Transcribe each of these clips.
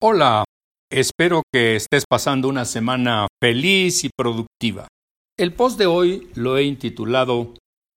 Hola, espero que estés pasando una semana feliz y productiva. El post de hoy lo he intitulado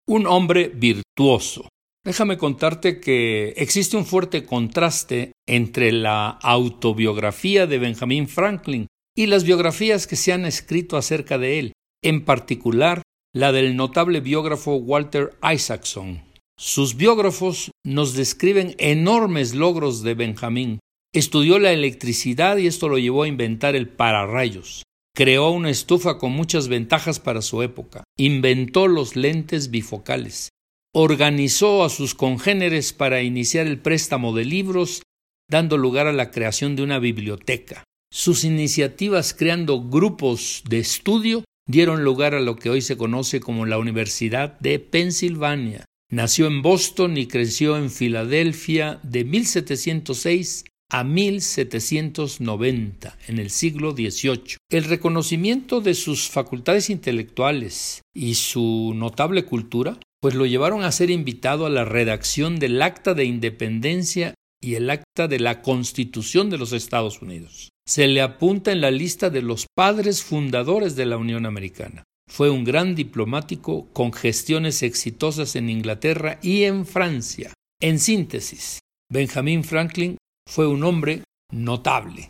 Un hombre virtuoso. Déjame contarte que existe un fuerte contraste entre la autobiografía de Benjamin Franklin y las biografías que se han escrito acerca de él, en particular la del notable biógrafo Walter Isaacson. Sus biógrafos nos describen enormes logros de Benjamin, Estudió la electricidad y esto lo llevó a inventar el pararrayos. Creó una estufa con muchas ventajas para su época. Inventó los lentes bifocales. Organizó a sus congéneres para iniciar el préstamo de libros, dando lugar a la creación de una biblioteca. Sus iniciativas creando grupos de estudio dieron lugar a lo que hoy se conoce como la Universidad de Pensilvania. Nació en Boston y creció en Filadelfia de 1706 a 1790, en el siglo XVIII. El reconocimiento de sus facultades intelectuales y su notable cultura, pues lo llevaron a ser invitado a la redacción del Acta de Independencia y el Acta de la Constitución de los Estados Unidos. Se le apunta en la lista de los padres fundadores de la Unión Americana. Fue un gran diplomático con gestiones exitosas en Inglaterra y en Francia. En síntesis, Benjamin Franklin fue un hombre notable.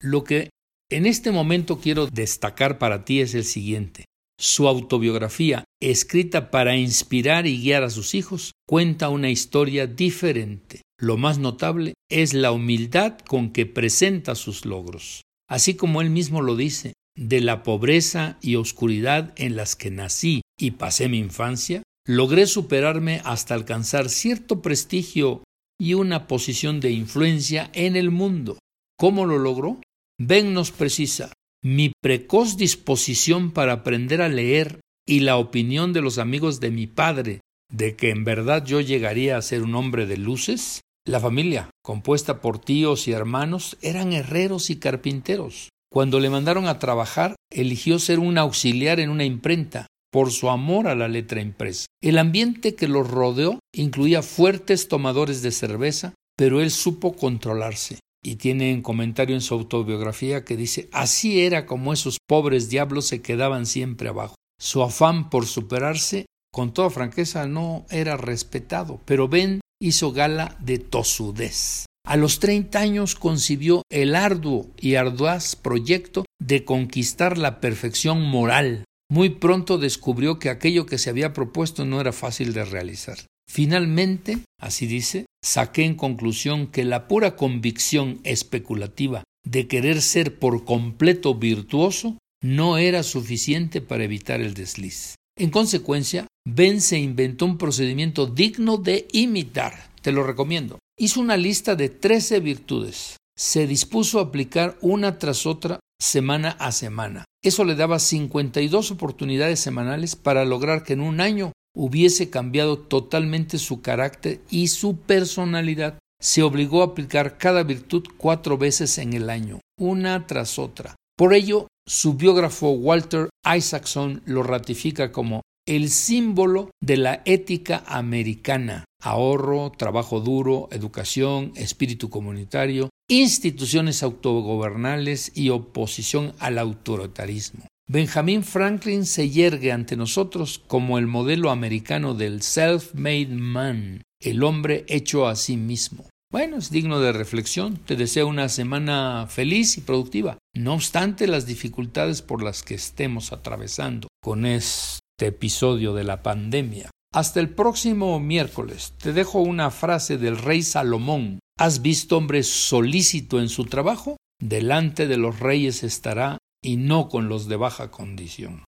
Lo que en este momento quiero destacar para ti es el siguiente. Su autobiografía, escrita para inspirar y guiar a sus hijos, cuenta una historia diferente. Lo más notable es la humildad con que presenta sus logros. Así como él mismo lo dice, de la pobreza y oscuridad en las que nací y pasé mi infancia, logré superarme hasta alcanzar cierto prestigio y una posición de influencia en el mundo. ¿Cómo lo logró? Ben nos precisa, mi precoz disposición para aprender a leer y la opinión de los amigos de mi padre de que en verdad yo llegaría a ser un hombre de luces, la familia, compuesta por tíos y hermanos, eran herreros y carpinteros. Cuando le mandaron a trabajar, eligió ser un auxiliar en una imprenta, por su amor a la letra impresa. El ambiente que los rodeó incluía fuertes tomadores de cerveza, pero él supo controlarse. Y tiene un comentario en su autobiografía que dice, así era como esos pobres diablos se quedaban siempre abajo. Su afán por superarse, con toda franqueza, no era respetado, pero Ben hizo gala de tosudez. A los 30 años concibió el arduo y arduaz proyecto de conquistar la perfección moral muy pronto descubrió que aquello que se había propuesto no era fácil de realizar. Finalmente, así dice, saqué en conclusión que la pura convicción especulativa de querer ser por completo virtuoso no era suficiente para evitar el desliz. En consecuencia, Ben se inventó un procedimiento digno de imitar. Te lo recomiendo. Hizo una lista de trece virtudes. Se dispuso a aplicar una tras otra semana a semana. Eso le daba 52 oportunidades semanales para lograr que en un año hubiese cambiado totalmente su carácter y su personalidad. Se obligó a aplicar cada virtud cuatro veces en el año, una tras otra. Por ello, su biógrafo Walter Isaacson lo ratifica como el símbolo de la ética americana. Ahorro, trabajo duro, educación, espíritu comunitario, instituciones autogobernales y oposición al autoritarismo. Benjamin Franklin se yergue ante nosotros como el modelo americano del self-made man, el hombre hecho a sí mismo. Bueno, es digno de reflexión. Te deseo una semana feliz y productiva, no obstante las dificultades por las que estemos atravesando con este episodio de la pandemia. Hasta el próximo miércoles te dejo una frase del rey Salomón. ¿Has visto hombre solícito en su trabajo? Delante de los reyes estará y no con los de baja condición.